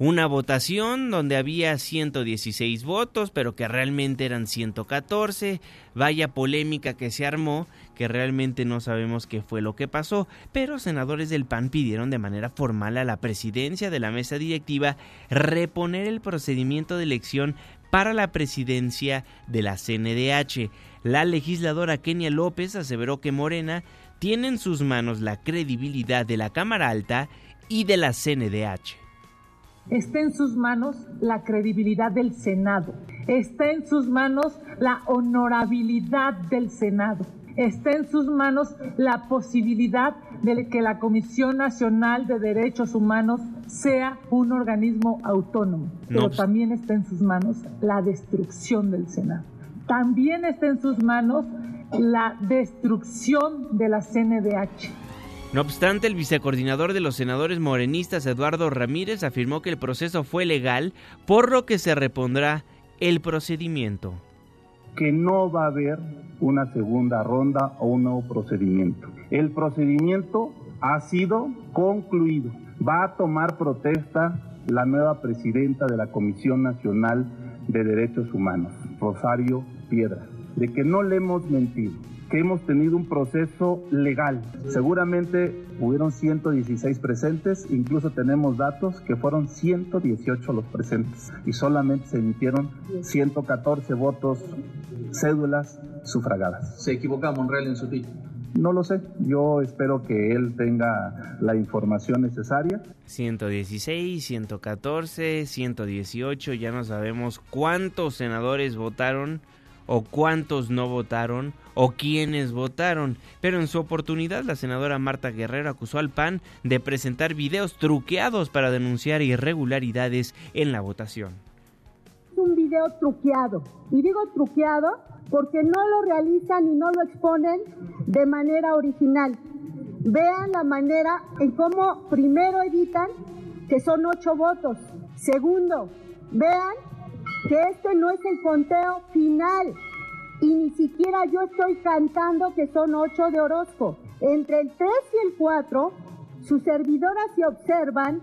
una votación donde había 116 votos, pero que realmente eran 114. Vaya polémica que se armó, que realmente no sabemos qué fue lo que pasó, pero senadores del PAN pidieron de manera formal a la presidencia de la mesa directiva reponer el procedimiento de elección para la presidencia de la CNDH. La legisladora Kenia López aseveró que Morena tiene en sus manos la credibilidad de la Cámara Alta y de la CNDH. Está en sus manos la credibilidad del Senado. Está en sus manos la honorabilidad del Senado. Está en sus manos la posibilidad de que la Comisión Nacional de Derechos Humanos sea un organismo autónomo. Pero pues también está en sus manos la destrucción del Senado. También está en sus manos la destrucción de la CNDH No obstante, el vicecoordinador de los senadores morenistas, Eduardo Ramírez, afirmó que el proceso fue legal, por lo que se repondrá el procedimiento. Que no va a haber una segunda ronda o un nuevo procedimiento. El procedimiento ha sido concluido. Va a tomar protesta la nueva presidenta de la Comisión Nacional de Derechos Humanos, Rosario Piedra, de que no le hemos mentido que hemos tenido un proceso legal. Seguramente hubieron 116 presentes, incluso tenemos datos que fueron 118 los presentes y solamente se emitieron 114 votos, cédulas sufragadas. ¿Se equivocaba Monreal en su título? No lo sé, yo espero que él tenga la información necesaria. 116, 114, 118, ya no sabemos cuántos senadores votaron o cuántos no votaron o quiénes votaron. Pero en su oportunidad la senadora Marta Guerrero acusó al PAN de presentar videos truqueados para denunciar irregularidades en la votación. Un video truqueado. Y digo truqueado porque no lo realizan y no lo exponen de manera original. Vean la manera en cómo primero editan que son ocho votos. Segundo, vean que este no es el conteo final y ni siquiera yo estoy cantando que son ocho de Orozco. Entre el 3 y el 4, sus servidoras se observan,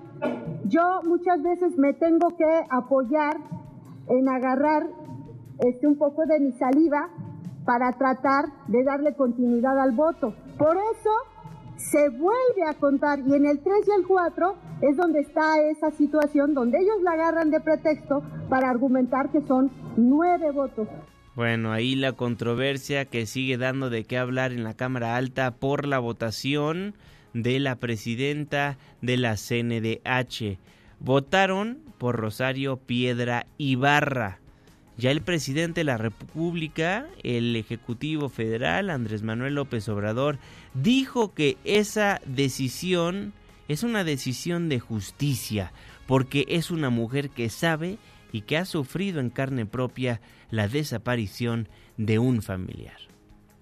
yo muchas veces me tengo que apoyar en agarrar este, un poco de mi saliva para tratar de darle continuidad al voto. Por eso se vuelve a contar y en el 3 y el 4 es donde está esa situación donde ellos la agarran de pretexto para argumentar que son nueve votos. Bueno, ahí la controversia que sigue dando de qué hablar en la Cámara Alta por la votación de la presidenta de la CNDH. Votaron por Rosario Piedra Ibarra. Ya el presidente de la República, el Ejecutivo Federal, Andrés Manuel López Obrador, dijo que esa decisión es una decisión de justicia, porque es una mujer que sabe y que ha sufrido en carne propia la desaparición de un familiar.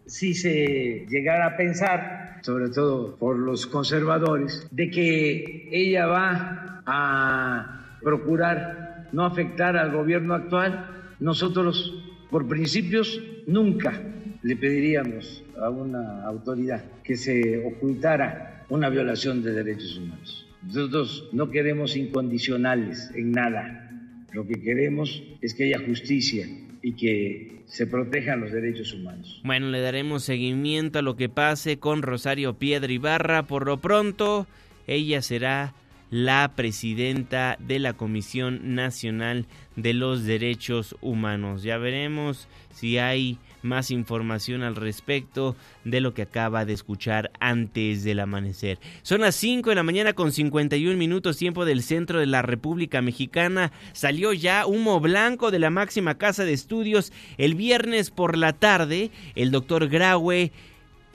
Si se llegara a pensar, sobre todo por los conservadores, de que ella va a procurar no afectar al gobierno actual, nosotros, por principios, nunca le pediríamos a una autoridad que se ocultara una violación de derechos humanos. Nosotros no queremos incondicionales en nada. Lo que queremos es que haya justicia y que se protejan los derechos humanos. Bueno, le daremos seguimiento a lo que pase con Rosario Piedra Ibarra. Por lo pronto, ella será la presidenta de la Comisión Nacional de los Derechos Humanos. Ya veremos si hay más información al respecto de lo que acaba de escuchar antes del amanecer. Son las 5 de la mañana con 51 minutos tiempo del centro de la República Mexicana. Salió ya humo blanco de la máxima casa de estudios. El viernes por la tarde, el doctor Graue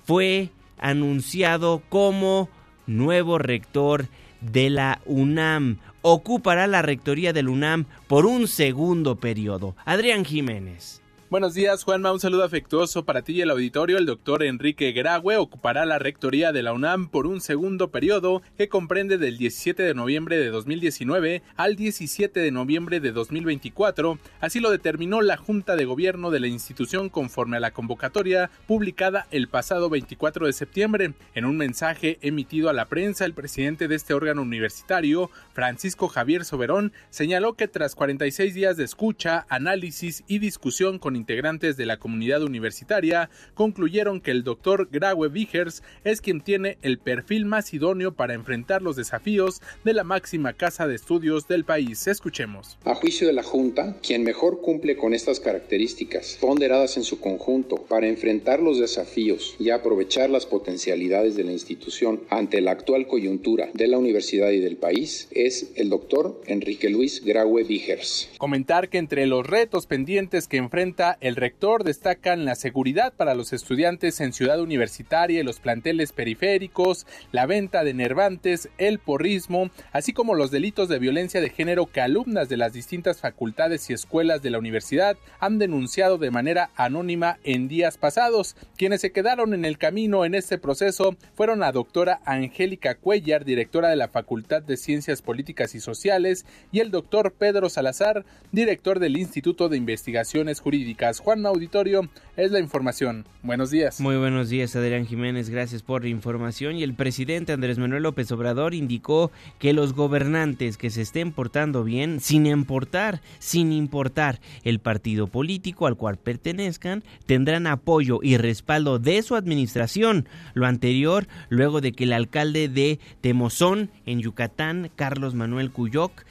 fue anunciado como nuevo rector de la UNAM. Ocupará la rectoría del UNAM por un segundo periodo. Adrián Jiménez. Buenos días, Juanma. Un saludo afectuoso para ti y el auditorio. El doctor Enrique Graue ocupará la rectoría de la UNAM por un segundo periodo que comprende del 17 de noviembre de 2019 al 17 de noviembre de 2024. Así lo determinó la Junta de Gobierno de la institución conforme a la convocatoria publicada el pasado 24 de septiembre. En un mensaje emitido a la prensa, el presidente de este órgano universitario, Francisco Javier Soberón, señaló que tras 46 días de escucha, análisis y discusión con integrantes de la comunidad universitaria concluyeron que el doctor Graue Vigers es quien tiene el perfil más idóneo para enfrentar los desafíos de la máxima casa de estudios del país. Escuchemos. A juicio de la Junta, quien mejor cumple con estas características, ponderadas en su conjunto, para enfrentar los desafíos y aprovechar las potencialidades de la institución ante la actual coyuntura de la universidad y del país, es el doctor Enrique Luis Graue Vigers. Comentar que entre los retos pendientes que enfrenta El rector destacan la seguridad para los estudiantes en Ciudad Universitaria y los planteles periféricos, la venta de nervantes, el porrismo, así como los delitos de violencia de género que alumnas de las distintas facultades y escuelas de la universidad han denunciado de manera anónima en días pasados. Quienes se quedaron en el camino en este proceso fueron la doctora Angélica Cuellar, directora de la Facultad de Ciencias Políticas y Sociales, y el doctor Pedro Salazar, director del Instituto de Investigaciones Jurídicas. Juan Auditorio es la información. Buenos días. Muy buenos días, Adrián Jiménez. Gracias por la información. Y el presidente Andrés Manuel López Obrador indicó que los gobernantes que se estén portando bien, sin importar, sin importar el partido político al cual pertenezcan, tendrán apoyo y respaldo de su administración. Lo anterior, luego de que el alcalde de Temozón, en Yucatán, Carlos Manuel Cuyoc,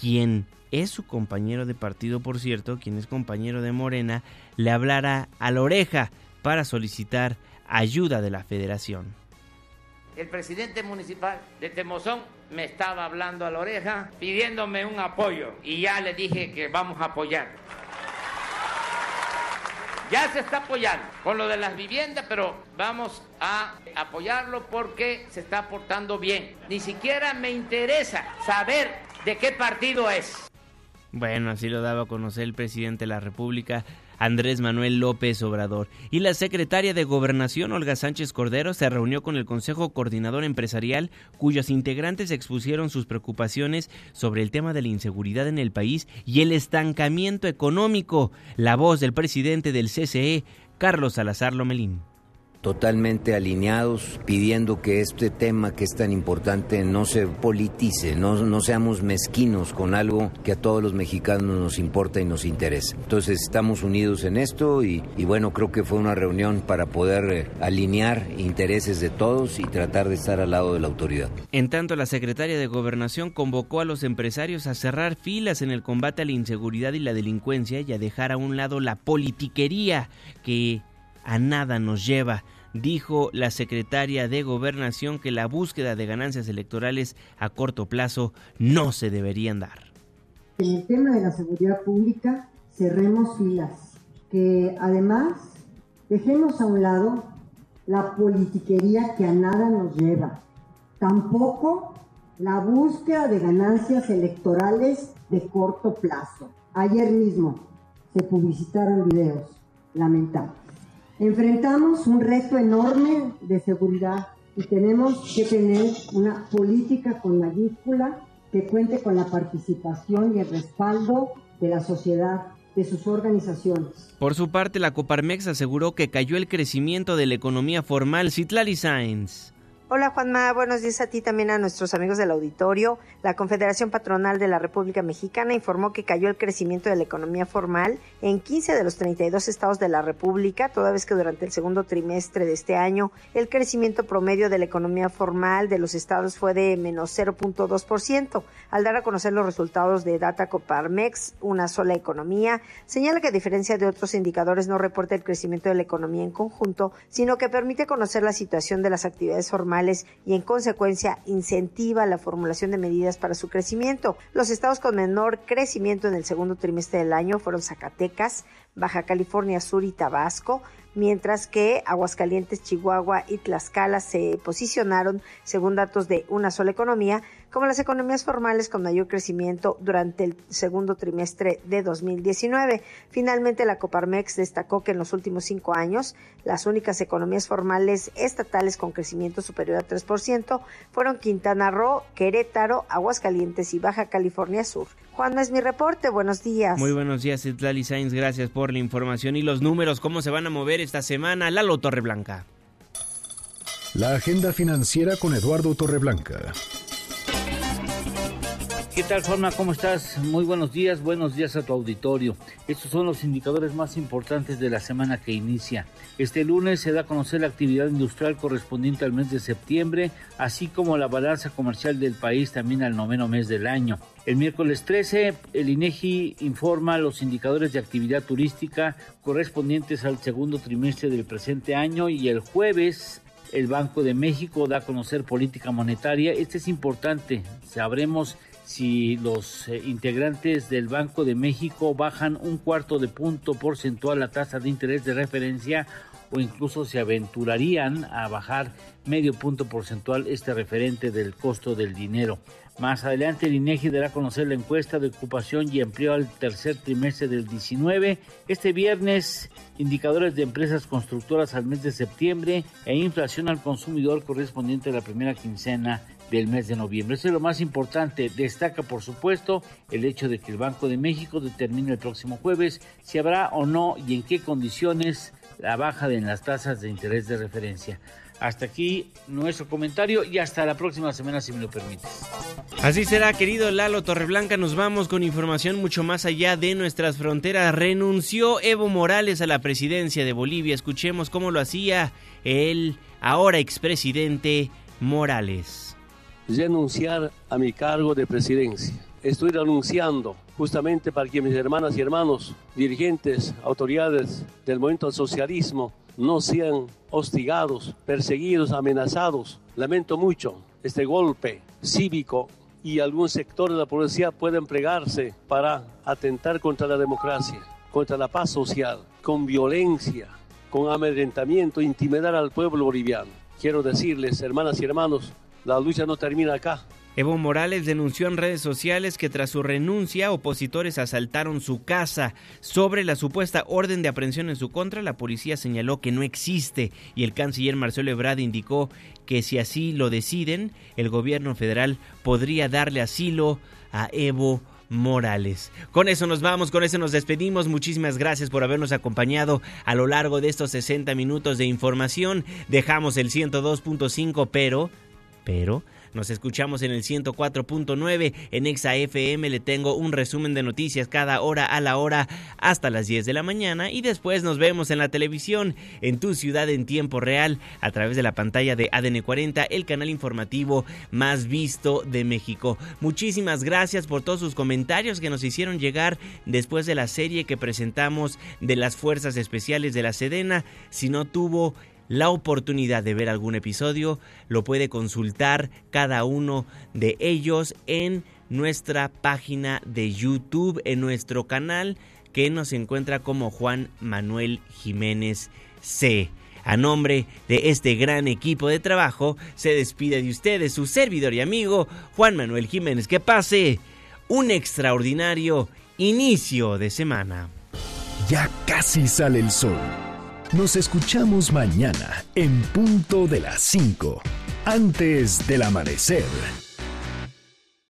quien es su compañero de partido, por cierto, quien es compañero de Morena, le hablara a la oreja para solicitar ayuda de la federación. El presidente municipal de Temozón me estaba hablando a la oreja pidiéndome un apoyo y ya le dije que vamos a apoyar. Ya se está apoyando con lo de las viviendas, pero vamos a apoyarlo porque se está portando bien. Ni siquiera me interesa saber de qué partido es. Bueno, así lo daba a conocer el presidente de la República, Andrés Manuel López Obrador. Y la secretaria de Gobernación, Olga Sánchez Cordero, se reunió con el Consejo Coordinador Empresarial, cuyos integrantes expusieron sus preocupaciones sobre el tema de la inseguridad en el país y el estancamiento económico. La voz del presidente del CCE, Carlos Salazar Lomelín totalmente alineados, pidiendo que este tema que es tan importante no se politice, no, no seamos mezquinos con algo que a todos los mexicanos nos importa y nos interesa. Entonces estamos unidos en esto y, bueno, creo que fue una reunión para poder eh, alinear intereses de todos y tratar de estar al lado de la autoridad. En tanto, la secretaria de Gobernación convocó a los empresarios a cerrar filas en el combate a la inseguridad y la delincuencia y a dejar a un lado la politiquería que a nada nos lleva dijo la secretaria de Gobernación que la búsqueda de ganancias electorales a corto plazo no se deberían dar. En el tema de la seguridad pública, cerremos filas, que además dejemos a un lado la politiquería que a nada nos lleva, tampoco la búsqueda de ganancias electorales de corto plazo. Ayer mismo se publicitaron videos lamentables Enfrentamos un reto enorme de seguridad y tenemos que tener una política con mayúscula que cuente con la participación y el respaldo de la sociedad, de sus organizaciones. Por su parte, la Coparmex aseguró que cayó el crecimiento de la economía formal. Citlali Sainz. Hola Juanma, buenos días a ti también a nuestros amigos del auditorio. La Confederación Patronal de la República Mexicana informó que cayó el crecimiento de la economía formal en 15 de los 32 estados de la República, toda vez que durante el segundo trimestre de este año el crecimiento promedio de la economía formal de los estados fue de menos 0.2%. Al dar a conocer los resultados de Data Coparmex, una sola economía, señala que a diferencia de otros indicadores no reporta el crecimiento de la economía en conjunto, sino que permite conocer la situación de las actividades formales y en consecuencia incentiva la formulación de medidas para su crecimiento. Los estados con menor crecimiento en el segundo trimestre del año fueron Zacatecas, Baja California Sur y Tabasco, mientras que Aguascalientes, Chihuahua y Tlaxcala se posicionaron, según datos de una sola economía, como las economías formales con mayor crecimiento durante el segundo trimestre de 2019. Finalmente, la Coparmex destacó que en los últimos cinco años, las únicas economías formales estatales con crecimiento superior a 3% fueron Quintana Roo, Querétaro, Aguascalientes y Baja California Sur. Juan, es mi reporte. Buenos días. Muy buenos días, Itlali Sainz. Gracias por la información y los números. ¿Cómo se van a mover esta semana? Lalo Torreblanca. La agenda financiera con Eduardo Torreblanca. ¿Qué tal, Forma? ¿Cómo estás? Muy buenos días, buenos días a tu auditorio. Estos son los indicadores más importantes de la semana que inicia. Este lunes se da a conocer la actividad industrial correspondiente al mes de septiembre, así como la balanza comercial del país también al noveno mes del año. El miércoles 13, el INEGI informa los indicadores de actividad turística correspondientes al segundo trimestre del presente año y el jueves el Banco de México da a conocer política monetaria. Este es importante. Sabremos si los eh, integrantes del Banco de México bajan un cuarto de punto porcentual la tasa de interés de referencia o incluso se aventurarían a bajar medio punto porcentual este referente del costo del dinero. Más adelante el INEGI dará a conocer la encuesta de ocupación y empleo al tercer trimestre del 19. Este viernes, indicadores de empresas constructoras al mes de septiembre e inflación al consumidor correspondiente a la primera quincena del mes de noviembre. Eso es lo más importante. Destaca, por supuesto, el hecho de que el Banco de México determine el próximo jueves si habrá o no y en qué condiciones la baja de las tasas de interés de referencia. Hasta aquí nuestro comentario y hasta la próxima semana si me lo permites. Así será, querido Lalo Torreblanca. Nos vamos con información mucho más allá de nuestras fronteras. Renunció Evo Morales a la presidencia de Bolivia. Escuchemos cómo lo hacía el ahora expresidente Morales. Renunciar a mi cargo de presidencia. Estoy renunciando justamente para que mis hermanas y hermanos, dirigentes, autoridades del movimiento del socialismo, no sean hostigados, perseguidos, amenazados. Lamento mucho este golpe cívico y algún sector de la policía puede emplearse para atentar contra la democracia, contra la paz social, con violencia, con amedrentamiento, intimidar al pueblo boliviano. Quiero decirles, hermanas y hermanos, la lucha no termina acá. Evo Morales denunció en redes sociales que tras su renuncia opositores asaltaron su casa. Sobre la supuesta orden de aprehensión en su contra, la policía señaló que no existe y el canciller Marcelo Ebrard indicó que si así lo deciden, el gobierno federal podría darle asilo a Evo Morales. Con eso nos vamos, con eso nos despedimos. Muchísimas gracias por habernos acompañado a lo largo de estos 60 minutos de información. Dejamos el 102.5, pero, pero nos escuchamos en el 104.9 en Exa FM. Le tengo un resumen de noticias cada hora a la hora hasta las 10 de la mañana y después nos vemos en la televisión en tu ciudad en tiempo real a través de la pantalla de ADN 40, el canal informativo más visto de México. Muchísimas gracias por todos sus comentarios que nos hicieron llegar después de la serie que presentamos de las Fuerzas Especiales de la Sedena. Si no tuvo la oportunidad de ver algún episodio, lo puede consultar cada uno de ellos en nuestra página de YouTube, en nuestro canal que nos encuentra como Juan Manuel Jiménez C. A nombre de este gran equipo de trabajo, se despide de ustedes su servidor y amigo Juan Manuel Jiménez. Que pase un extraordinario inicio de semana. Ya casi sale el sol. Nos escuchamos mañana en punto de las 5, antes del amanecer.